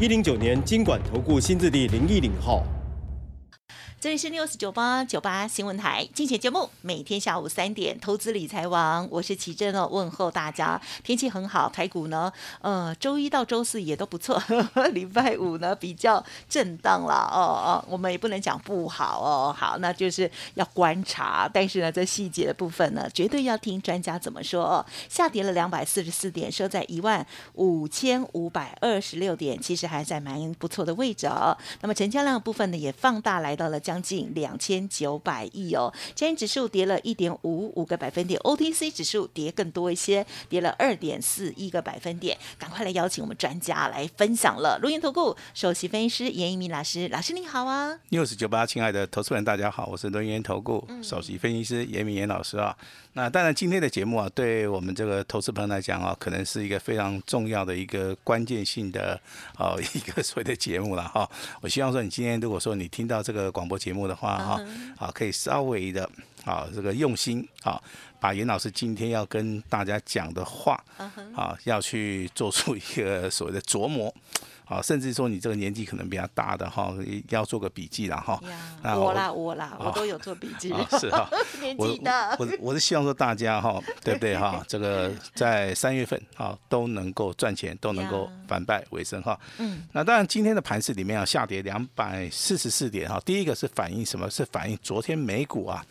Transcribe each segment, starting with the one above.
一零九年金管投顾新字第零一零号。这里是 news 九八九八新闻台，竞选节目每天下午三点，投资理财王，我是奇珍哦，问候大家。天气很好，台股呢，呃，周一到周四也都不错，礼拜五呢比较震荡了哦哦，我们也不能讲不好哦，好，那就是要观察，但是呢，这细节的部分呢，绝对要听专家怎么说哦。下跌了两百四十四点，收在一万五千五百二十六点，其实还在蛮不错的位置哦。那么成交量部分呢，也放大来到了将。将近两千九百亿哦，今天指数跌了一点五五个百分点，OTC 指数跌更多一些，跌了二点四一个百分点。赶快来邀请我们专家来分享了。录音投顾首席分析师严一鸣老师，老师你好啊！news 九八，亲爱的投资人大家好，我是录音投顾首席分析师严明严老师啊。那当然今天的节目啊，对我们这个投资朋友来讲啊，可能是一个非常重要的一个关键性的哦 一个所谓的节目了哈。我希望说你今天如果说你听到这个广播。节目的话哈，好，可以稍微的，啊，这个用心，啊，把严老师今天要跟大家讲的话，啊，要去做出一个所谓的琢磨。啊，甚至说你这个年纪可能比较大的哈，要做个笔记了哈。我啦，我啦，我都有做笔记。是哈，年纪大。我我是希望说大家哈，对不对哈？这个在三月份啊都能够赚钱，都能够反败为胜哈。嗯。那当然，今天的盘市里面啊下跌两百四十四点哈。第一个是反映什么？是反映昨天美股啊。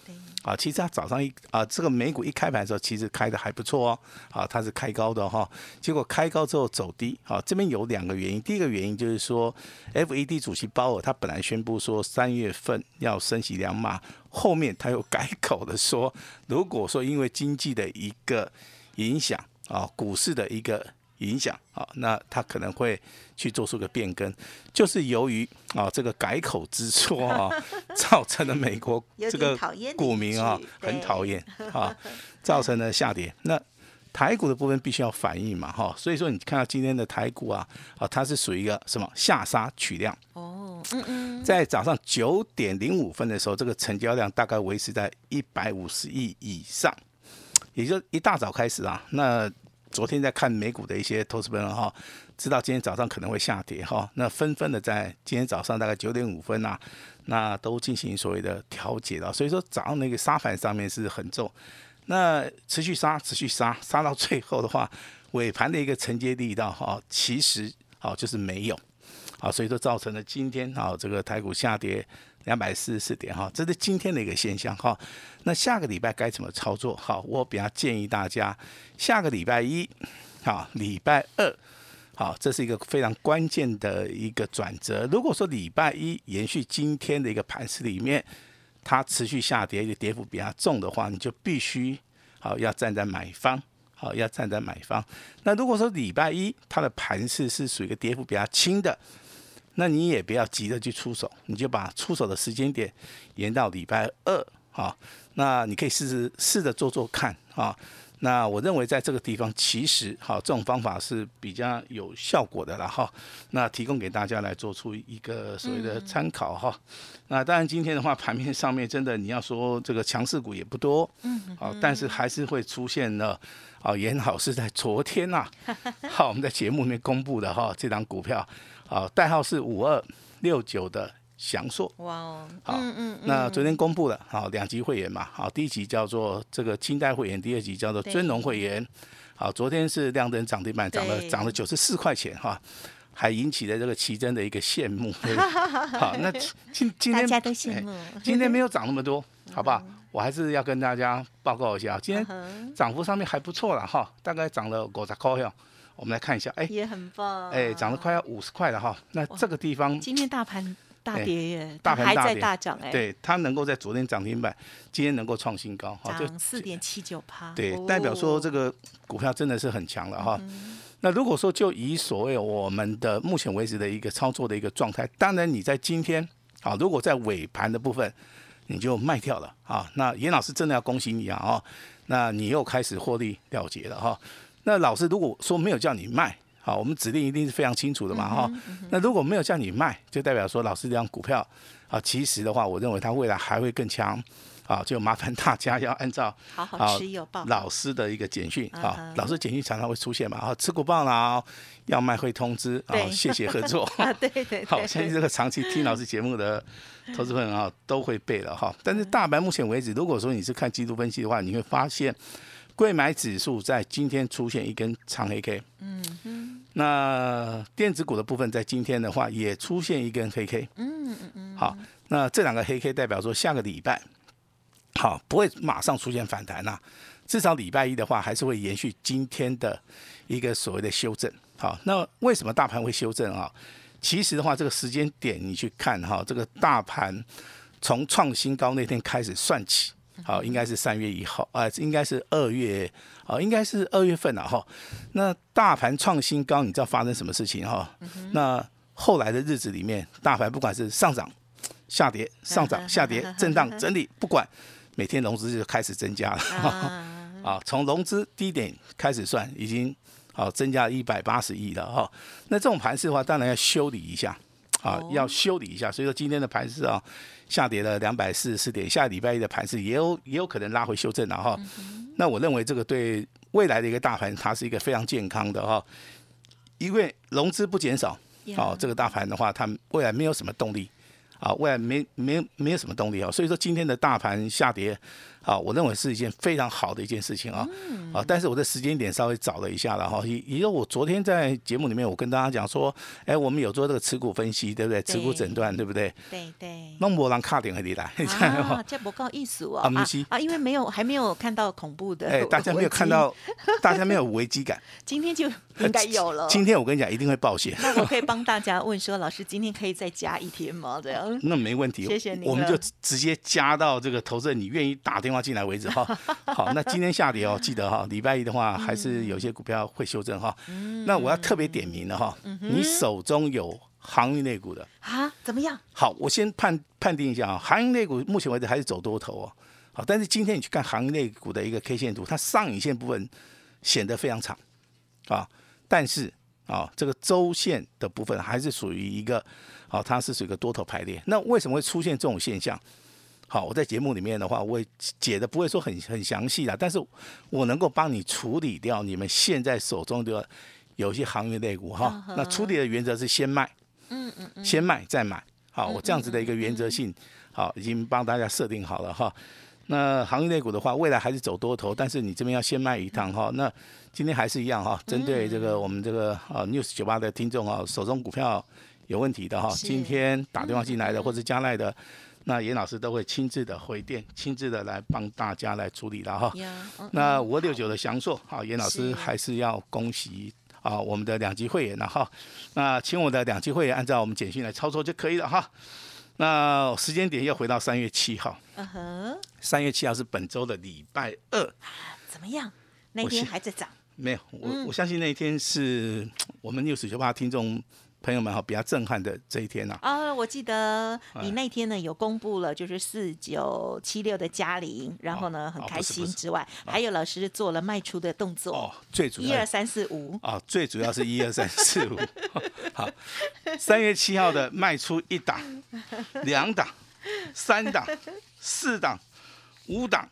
啊，其实它早上一啊，这个美股一开盘的时候，其实开的还不错哦。啊，它是开高的哈，结果开高之后走低。啊，这边有两个原因。第一个原因就是说，FED 主席鲍尔他本来宣布说三月份要升息两码，后面他又改口的说，如果说因为经济的一个影响啊，股市的一个。影响啊，那他可能会去做出个变更，就是由于啊这个改口之错啊，造成了美国这个股民啊很讨厌 啊，造成了下跌。那台股的部分必须要反应嘛哈，所以说你看到今天的台股啊啊，它是属于一个什么下杀取量哦，嗯嗯，在早上九点零五分的时候，这个成交量大概维持在一百五十亿以上，也就一大早开始啊，那。昨天在看美股的一些投资朋友哈，知道今天早上可能会下跌哈，那纷纷的在今天早上大概九点五分呐，那都进行所谓的调节了。所以说早上那个杀盘上面是很重，那持续杀，持续杀，杀到最后的话，尾盘的一个承接力道哈，其实好就是没有，好，所以说造成了今天啊这个台股下跌。两百四十四点哈，这是今天的一个现象哈。那下个礼拜该怎么操作？好，我比较建议大家，下个礼拜一，好，礼拜二，好，这是一个非常关键的一个转折。如果说礼拜一延续今天的一个盘势里面，它持续下跌，跌幅比较重的话，你就必须好要站在买方，好要站在买方。那如果说礼拜一它的盘势是属于一个跌幅比较轻的。那你也不要急着去出手，你就把出手的时间点延到礼拜二啊。那你可以试试试着做做看啊。那我认为在这个地方，其实好这种方法是比较有效果的了哈。那提供给大家来做出一个所谓的参考哈。那当然今天的话，盘面上面真的你要说这个强势股也不多，嗯，好，但是还是会出现了。好，严好是在昨天呐，好我们在节目里面公布的哈，这张股票。好，代号是五二六九的祥硕。哇哦，好，嗯嗯，那昨天公布了，好两级会员嘛，好第一级叫做这个清代会员，第二级叫做尊荣会员。好，昨天是亮灯涨停板，涨了涨了九十四块钱哈，还引起了这个奇珍的一个羡慕。好，那今 今天大家都羡慕，今天没有涨那么多，好不好？我还是要跟大家报告一下，今天涨幅上面还不错了哈，大概涨了五十块哟。我们来看一下，哎，也很棒，哎，涨了快要五十块了哈。那这个地方，今天大盘大跌耶，大盘还在大涨哎，，对，它能够在昨天涨停板，今天能够创新高，哈，就涨四点七九趴，对哦，代表说这个股票真的是很强了哈。那如果说就以所谓我们的目前为止的一个操作的一个状态，当然你在今天啊，如果在尾盘的部分你就卖掉了啊，那严老师真的要恭喜你啊哦，那你又开始获利了结了哈。那老师如果说没有叫你卖，好，我们指令一定是非常清楚的嘛哈。那如果没有叫你卖，就代表说老师这张股票啊，其实的话，我认为它未来还会更强。啊，就麻烦大家要按照好好好持有报老师的一个简讯啊嗯，老师简讯常常会出现嘛，啊，持股报啦，要卖会通知，啊对，谢谢合作。啊，对对对，好，相信这个长期听老师节目的投资朋友啊，都会背了哈。但是大盘目前为止，如果说你是看季度分析的话，你会发现，贵买指数在今天出现一根长黑 K，嗯嗯，那电子股的部分在今天的话也出现一根黑 K，嗯嗯嗯，好，那这两个黑 K 代表说下个礼拜，好不会马上出现反弹呐、至少礼拜一的话还是会延续今天的一个所谓的修正。好，那为什么大盘会修正啊？其实的话，这个时间点你去看哈，这个大盘从创新高那天开始算起，好，应该是三月一号，啊、应该是二月，啊，应该是二月份了哈。那大盘创新高，你知道发生什么事情哈？那后来的日子里面，大盘不管是上涨、下跌、上涨、下跌、震荡、整理，不管每天融资就开始增加了。啊，啊，从融资低点开始算，已经啊增加一百八十亿了哈、那这种盘势的话，当然要修理一下啊哦，要修理一下。所以说今天的盘势啊，下跌了两百四十四点，下礼拜一的盘势也有也有可能拉回修正了哈、那我认为这个对未来的一个大盘，它是一个非常健康的哈、因为融资不减少，哦，这个大盘的话，它未来没有什么动力啊，未来没没没有什么动力啊，所以说今天的大盘下跌啊，我认为是一件非常好的一件事情啊啊，但是我的时间点稍微早了一下了哈，也也就我昨天在节目里面我跟大家讲说，哎，我们有做这个持股分析，对不对？持股诊断，对不对？对对。那没人卡点和你来，这不够意思哦啊不是啊，因为没有还没有看到恐怖的，哎，大家没有看，到，大家没有危机感。今天就应该有了。今天我跟你讲，一定会爆险。那我可以帮大家问说，老师今天可以再加一天吗？这样那没问题，谢谢您我们就直直接加到这个投资人你愿意打电话进来为止哈。好，那今天下跌哦，记得哈，礼拜一的话还是有些股票会修正哈。那我要特别点名了哈，你手中有航运类股的，啊，怎么样？好，我先判判定一下啊，航运类股目前为止还是走多头哦。好，但是今天你去看航运类股的一个 K 线图，它上影线部分显得非常长啊，但是啊，这个周线的部分还是属于一个，好、它是属于一个多头排列。那为什么会出现这种现象？好，我在节目里面的话，我也解的不会说很很详细啦，但是我能够帮你处理掉你们现在手中的有一些行业类股哈。那处理的原则是先卖，嗯嗯嗯，先卖再买。好，我这样子的一个原则性，好，已经帮大家设定好了哈。那行业类股的话，未来还是走多头，但是你这边要先卖一趟哈。那今天还是一样哈，针对这个我们这个啊 News 九八的听众啊，手中股票有问题的哈，今天打电话进来的或者加来的。那严老师都会亲自的回电，亲自的来帮大家来处理了哈。那嗯五二六九的祥硕，好，严老师还是要恭喜啊我们的两级会员了哈。那请我的两级会员按照我们简讯来操作就可以了哈。那时间点要回到三月七号，嗯哼，三月七号是本周的礼拜二，怎么样？那天还在涨，没有，我、嗯我相信那一天是 我们六十九八听众朋友们哈比较震撼的这一天呐、啊，我记得哎。你那天呢有公布了，就是四九七六的嘉玲，然后呢哦很开心之外，还有老师做了卖出的动作。哦，，最主要一二三四五，啊，最主要是一二三四五。好，三月七号的卖出一档、两档、三档、四档、五档，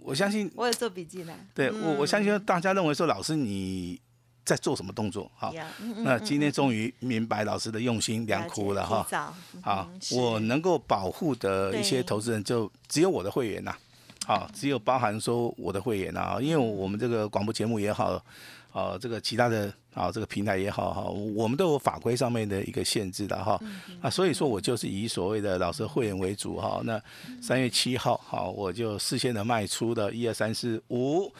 我相信，我有做笔记呢。对我我相信大家认为说，老师你在做什么动作？好，呀嗯嗯那今天终于明白老师的用心良苦了哈。好我能够保护的一些投资人就只有我的会员呐、好，只有包含说我的会员呐，因为我们这个广播节目也好，啊，这个其他的啊这个平台也好哈，我们都有法规上面的一个限制的哈，啊，所以说我就是以所谓的老师会员为主哈。那三月七号好，我就事先的卖出的一二三四五。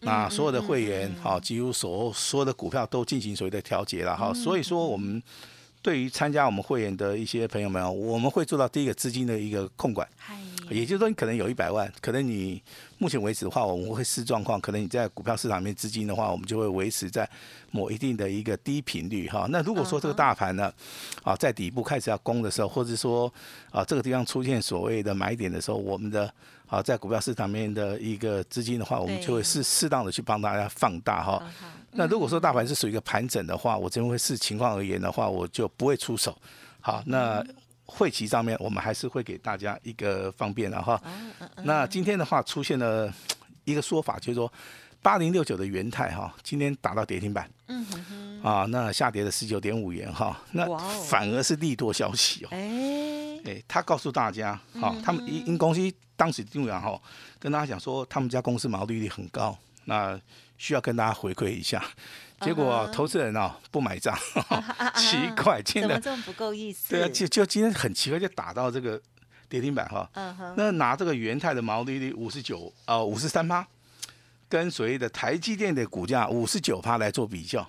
那所有的会员，好，几乎所所有的股票都进行所谓的调节了哈，所以说我们对于参加我们会员的一些朋友们，我们会做到第一个资金的一个控管。嗨，也就是说，你可能有一百万，可能你目前为止的话，我们会视状况，可能你在股票市场里面资金的话，我们就会维持在某一定的一个低频率哈。那如果说这个大盘呢，啊，在底部开始要攻的时候，或者说啊这个地方出现所谓的买点的时候，我们的啊在股票市场面的一个资金的话，我们就会适适当的去帮大家放大哈。那如果说大盘是属于一个盘整的话，我这边会视情况而言的话，我就不会出手。好，那。汇期上面，我们还是会给大家一个方便的哈。那今天的话出现了一个说法，就是说八零六九的元泰哈，今天打到跌停板，嗯哼啊，那下跌了十九点五元哈，那反而是利多消息哦。哎，哎，他告诉大家，哈，他们因因公司当时定员哈，跟大家讲说，他们家公司毛利率很高，那需要跟大家回馈一下。结果投资人哦不买账，奇怪，真的怎么这么不够意思？对啊，就就今天很奇怪，就打到这个跌停板哈。那拿这个元泰的毛利率五十九呃五十三趴，跟所谓的台积电的股价五十九趴来做比较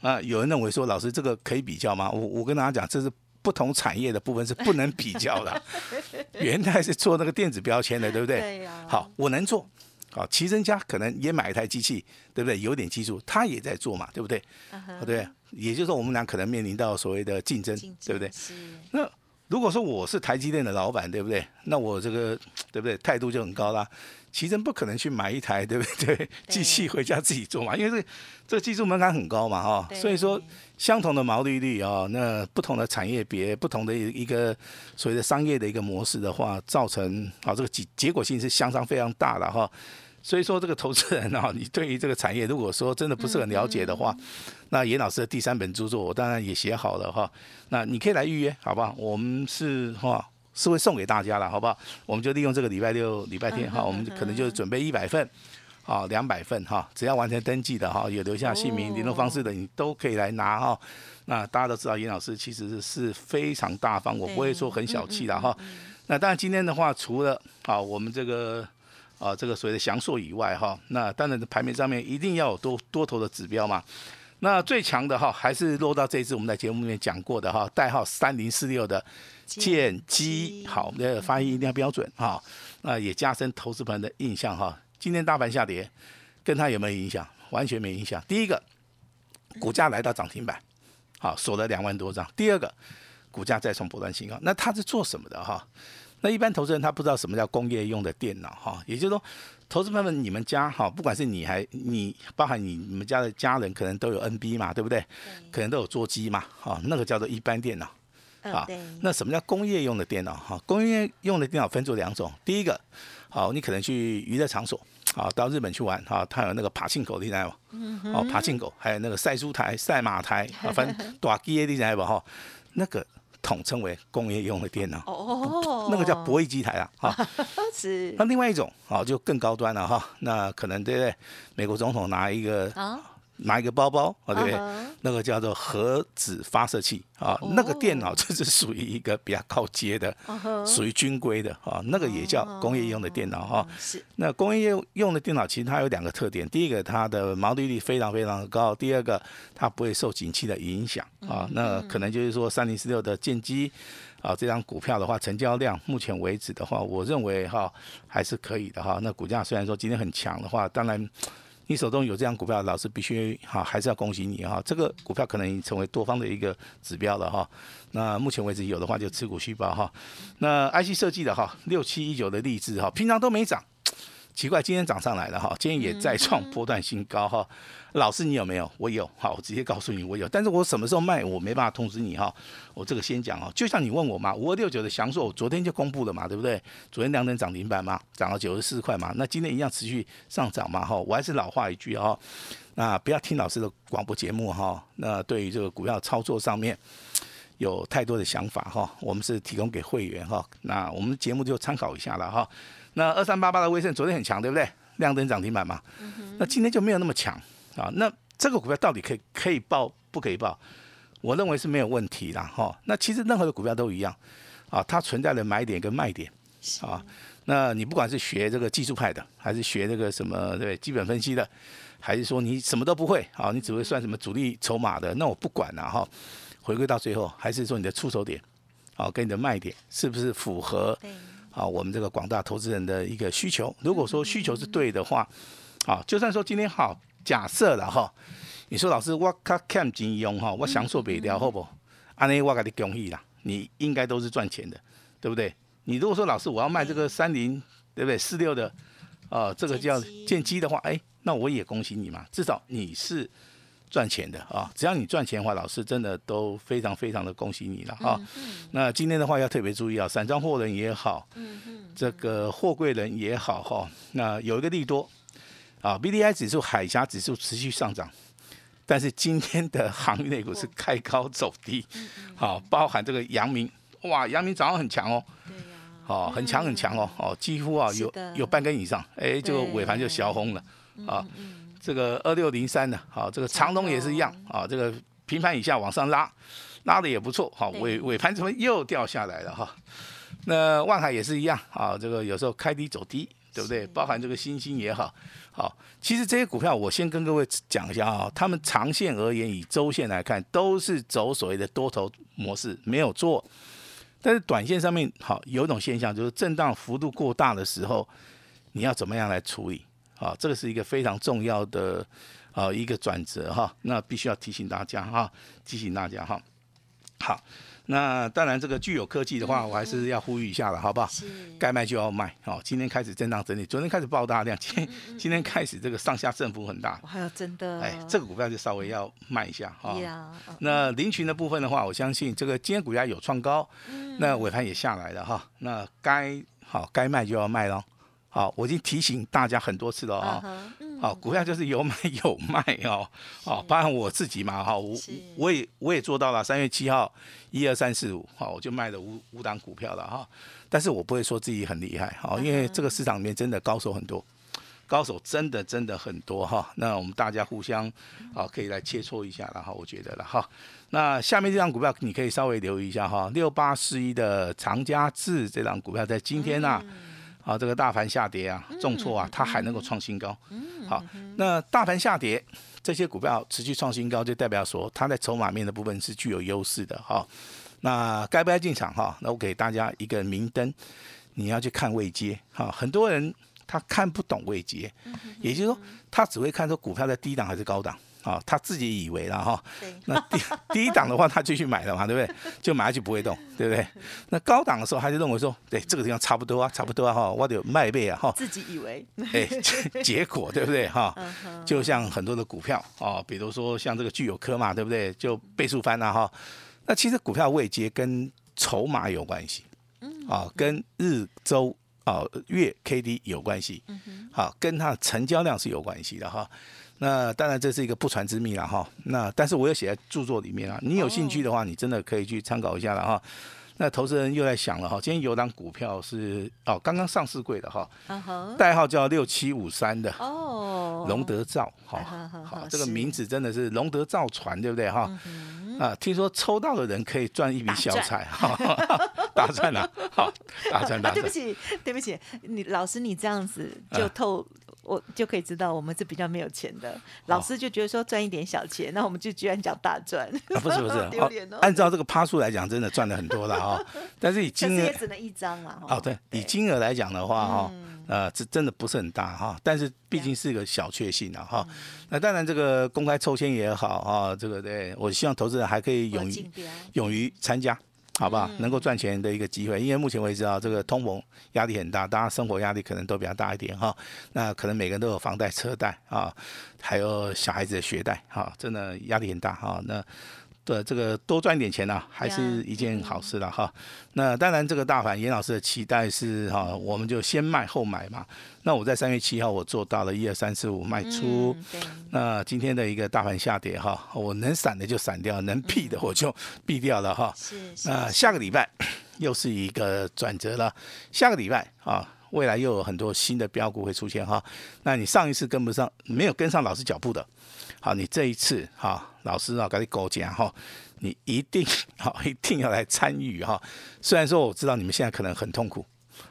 啊，有人认为说老师这个可以比较吗？我我跟大家讲，这是不同产业的部分是不能比较的。元泰是做那个电子标签的，对不对？对呀。好，我能做。好，奇珍家可能也买一台机器，对不对？有点技术，他也在做嘛，对不对？对，也就是说，我们俩可能面临到所谓的竞争，对不对？那如果说我是台积电的老板，对不对？那我这个 对不对？态度就很高啦。奇珍不可能去买一台，对不 对？机器回家自己做嘛，因为这这个技术门槛很高嘛，哈。所以说，相同的毛利率啊，那不同的产业别、不同的一个所谓的商业的一个模式的话，造成啊这个结结果性是相当非常大的哈。所以说，这个投资人啊，你对于这个产业，如果说真的不是很了解的话，那严老师的第三本著作，我当然也写好了哈。那你可以来预约，好不好？我们是哈。是会送给大家了，好不好？我们就利用这个礼拜六、礼拜天哈，我们可能就准备一百份，啊，两百份哈，只要完成登记的哈，有留下姓名、联络方式的，你都可以来拿哈。那大家都知道，严老师其实是非常大方，我不会说很小气的哈。那当然今天的话，除了啊我们这个啊这个所谓的祥硕以外哈，那当然盘面上面一定要有多多头的指标嘛。那最强的哈，还是落到这一次我们在节目里面讲过的哈，代号三零四六的剑基，好，那个发音一定要标准哈。那也加深投资朋友的印象哈。今天大盘下跌，跟它有没有影响？完全没影响。第一个，股价来到涨停板，好，锁了两万多张。第二个，股价再创波段新高。那它是做什么的哈？那一般投资人他不知道什么叫工业用的电脑哈，也就是说。投资朋友们，你们家哈，不管是你还你，包含你你们家的家人，可能都有 NB 嘛，对不对？可能都有座机嘛，哈，那个叫做一般电脑。啊，那什么叫工业用的电脑？哈，工业用的电脑分作两种。第一个，好，你可能去娱乐场所，啊，到日本去玩，哈，它有那个爬进狗，你知道吗？哦，爬进狗，还有那个赛书台、赛马台，啊，分 大机的，你知道不？哈，那个。统称为工业用的电脑，哦，那个叫博弈机台啊，哈，是。那另外一种，哦，就更高端了哈，那可能对不对？美国总统拿一个啊。拿一个包包啊，对不对？那个叫做核子发射器啊，那个电脑这是属于一个比较高阶的，属于军规的啊，那个也叫工业用的电脑哈。是。那工业用的电脑其实它有两个特点，第一个它的毛利率非常非常的高，第二个它不会受景气的影响啊。那可能就是说三零四六的剑机啊，这张股票的话，成交量目前为止的话，我认为哈还是可以的哈。那股价虽然说今天很强的话，当然。你手中有这样股票，老师必须哈，还是要恭喜你哈。这个股票可能已经成为多方的一个指标了哈。那目前为止有的话就持股续报哈。那 IC 设计的哈，六七一九的励志哈，平常都没涨。奇怪，今天涨上来了哈，今天也再创波段新高哈。老师，你有没有？我有，好，我直接告诉你我有。但是我什么时候卖，我没办法通知你哈。我这个先讲哦，就像你问我嘛，五二六九的祥硕，我昨天就公布了嘛，对不对？昨天两等涨停板嘛，涨了九十四块嘛。那今天一样持续上涨嘛哈。我还是老话一句哈，那不要听老师的广播节目哈。那对于这个股票操作上面有太多的想法哈，我们是提供给会员哈。那我们节目就参考一下了哈。那二三八八的威盛昨天很强，对不对？亮灯涨停板嘛。那今天就没有那么强啊。那这个股票到底可以可以报不可以报？我认为是没有问题的。哈。那其实任何的股票都一样啊，它存在的买点跟卖点啊。那你不管是学这个技术派的，还是学这个什么对基本分析的，还是说你什么都不会啊，你只会算什么主力筹码的，那我不管了哈。回归到最后，还是说你的出手点，好，跟你的卖点是不是符合？对，啊，我们这个广大投资人的一个需求。如果说需求是对的话，啊，就算说今天好，假设了哈，你说老师我卡看金用哈，我享受不了，好不？安尼我给你恭喜啦，你应该都是赚钱的，对不对？你如果说老师我要卖这个三零，对不对？四六的，呃，这个叫剑机的话，哎，那我也恭喜你嘛，至少你是赚钱的啊。只要你赚钱的话，老师真的都非常非常的恭喜你了哈。那今天的话要特别注意啊，散装货人也好，这个货柜人也好哈。那有一个利多啊，B D I 指数、海峡指数持续上涨。但是今天的航运类股是开高走低，好，包含这个阳明，哇，阳明早上很强哦，哦，很强很强哦，哦，几乎啊有有半根以上，哎，这个尾盘就小红了，啊，这个二六零三的，好，这个长龙也是一样，啊，这个平盘以下往上拉，拉的也不错，好，尾尾盘怎么又掉下来了哈？那万海也是一样，啊，这个有时候开低走低。对不对？包含这个新兴也好，好，其实这些股票我先跟各位讲一下啊，他们长线而言，以周线来看，都是走所谓的多头模式，没有做。但是短线上面，好，有一种现象就是震荡幅度过大的时候，你要怎么样来处理？好，这个是一个非常重要的啊一个转折哈，那必须要提醒大家哈，提醒大家哈，好。那当然，这个具有科技的话，我还是要呼吁一下了，好不好？该卖就要卖。好，今天开始震荡整理，昨天开始爆大量，今今天开始这个上下振幅很大。还有真的，哎，这个股票就稍微要卖一下哈。那林群的部分的话，我相信这个今天股价有创高，那尾盘也下来了哈。那该好该卖就要卖喽。好，我已经提醒大家很多次了啊。好，股票就是有买有卖哦。好，包含我自己嘛，哈，我我也我也做到了。三月七号，一二三四五，好，我就卖了五五档股票了哈。但是我不会说自己很厉害，好，因为这个市场里面真的高手很多，高手真的真的很多哈。那我们大家互相啊，可以来切磋一下了哈。我觉得了哈。那下面这张股票你可以稍微留意一下哈，六八四一的长家智这张股票在今天呢。啊，这个大盘下跌啊，重挫啊，它还能够创新高。好，那大盘下跌，这些股票持续创新高，就代表说它在筹码面的部分是具有优势的哈。那该不该进场哈？那我给大家一个明灯，你要去看位阶哈。很多人他看不懂位阶，也就是说他只会看说股票在低档还是高档。啊，他自己以为了哈，那低低档的话，他继续买了嘛，对不对？就买下去不会动，对不对？那高档的时候，他就认为说，对这个地方差不多啊，差不多啊，哈，我得卖倍啊，哈。自己以为，哎，结果对不对哈？就像很多的股票啊，比如说像这个具有科嘛，对不对？就倍数翻了哈。那其实股票位阶跟筹码有关系，啊，跟日周啊月 K D 有关系，好，跟它的成交量是有关系的哈。那当然这是一个不传之秘了哈。那但是我有写在著作里面啊。你有兴趣的话，你真的可以去参考一下了哈。那投资人又在想了哈，今天有档股票是哦，刚刚上市柜的哈，代号叫六七五三的哦，龙德造哈，好，这个名字真的是龙德造船对不对哈？啊，听说抽到的人可以赚一笔小财哈，大赚了，好，大赚大赚。对不起，对不起，你老师你这样子就透。我就可以知道，我们是比较没有钱的。老师就觉得说赚一点小钱，那我们就居然讲大赚。不是不是，按照这个趴数来讲，真的赚了很多了哈。但是以金额也只能一张嘛。哦，对，以金额来讲的话哈，呃，这真的不是很大哈。但是毕竟是一个小确幸啊哈。那当然，这个公开抽签也好哈，这个对我希望投资人还可以勇于勇于参加。好不好？能够赚钱的一个机会，因为目前为止啊，这个通膨压力很大，大家生活压力可能都比较大一点哈。那可能每个人都有房贷、车贷啊，还有小孩子的学贷哈，真的压力很大哈。那对这个多赚点钱呢，还是一件好事了哈。那当然，这个大盘严老师的期待是哈，我们就先卖后买嘛。那我在三月七号我做到了一二三四五卖出。那今天的一个大盘下跌哈，我能闪的就闪掉，能避的我就避掉了哈。是。那下个礼拜又是一个转折了。下个礼拜啊，未来又有很多新的标股会出现哈。那你上一次跟不上，没有跟上老师脚步的。好，你这一次哈，老师啊，跟你勾讲哈，你一定 好，一定要来参与哈。虽然说我知道你们现在可能很痛苦，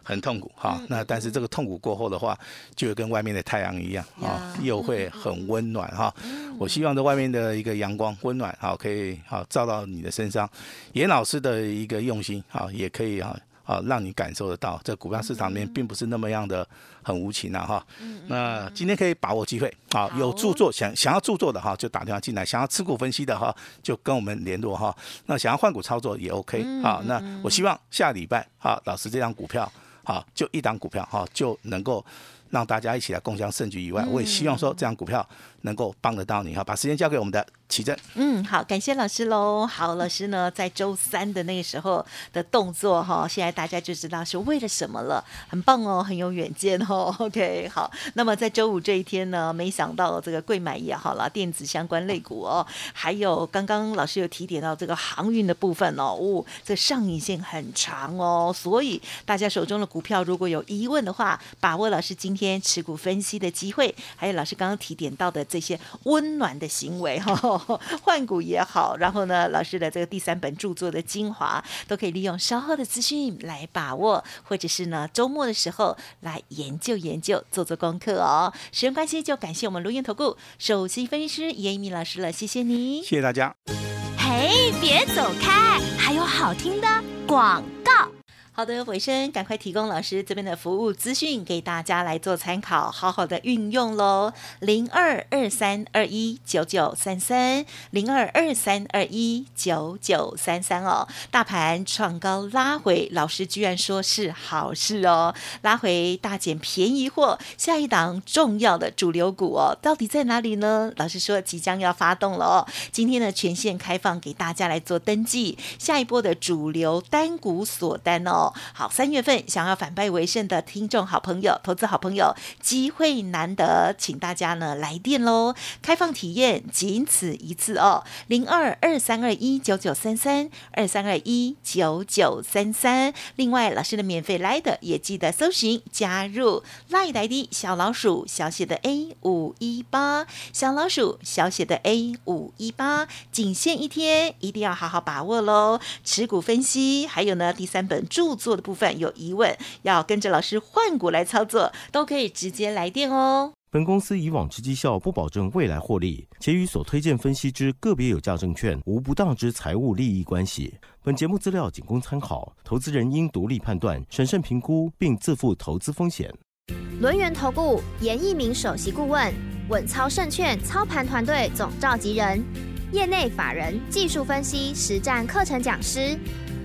很痛苦哈。那但是这个痛苦过后的话，就跟外面的太阳一样啊，又会很温暖哈。我希望这外面的一个阳光温暖好，可以好照到你的身上。严老师的一个用心好，也可以哈。啊，让你感受得到，在股票市场里面并不是那么样的很无情啊，哈。那今天可以把握机会，啊，有著作想想要著作的哈，就打电话进来；想要持股分析的哈，就跟我们联络哈。那想要换股操作也 OK，好，那我希望下礼拜，哈，老师这张股票，好，就一档股票哈，就能够。让大家一起来共享胜局以外，我也希望说这张股票能够帮得到你哈。把时间交给我们的奇正。嗯，好，感谢老师喽。好，老师呢在周三的那个时候的动作哈，现在大家就知道是为了什么了，很棒哦，很有远见哦。OK，好。那么在周五这一天呢，没想到这个贵买也好了，电子相关类股哦，还有刚刚老师有提点到这个航运的部分哦，哦，这上影线很长哦，所以大家手中的股票如果有疑问的话，把握老师今天持股分析的机会，还有老师刚刚提点到的这些温暖的行为哈，换股也好，然后呢，老师的这个第三本著作的精华都可以利用稍后的资讯来把握，或者是呢周末的时候来研究研究，做做功课哦。时间关系，就感谢我们录音投顾首席分析师严一鸣老师了，谢谢你，谢谢大家。嘿，别走开，还有好听的广告。好的，尾声赶快提供老师这边的服务资讯给大家来做参考，好好的运用喽。零二二三二一九九三三，零二二三二一九九三三哦。大盘创高拉回，老师居然说是好事哦，拉回大减便宜货，下一档重要的主流股哦，到底在哪里呢？老师说即将要发动了哦，今天呢全线开放给大家来做登记，下一波的主流单股锁单哦。好，三月份想要反败为胜的听众好朋友、投资好朋友，机会难得，请大家呢来电喽！开放体验，仅此一次哦，零二二三二一九九三三二三二一九九三三。另外，老师的免费来的也记得搜寻加入赖来的小老鼠小写的 A 五一八，小老鼠小写的 A 五一八，仅限一天，一定要好好把握喽！持股分析，还有呢第三本著。做的部分有疑问，要跟着老师换股来操作，都可以直接来电哦。本公司以往之绩效不保证未来获利，且与所推荐分析之个别有价证券无不当之财务利益关系。本节目资料仅供参考，投资人应独立判断、审慎评估，并自负投资风险。轮源投顾严一鸣首席顾问，稳操胜券操盘团队总召集人，业内法人技术分析实战课程讲师。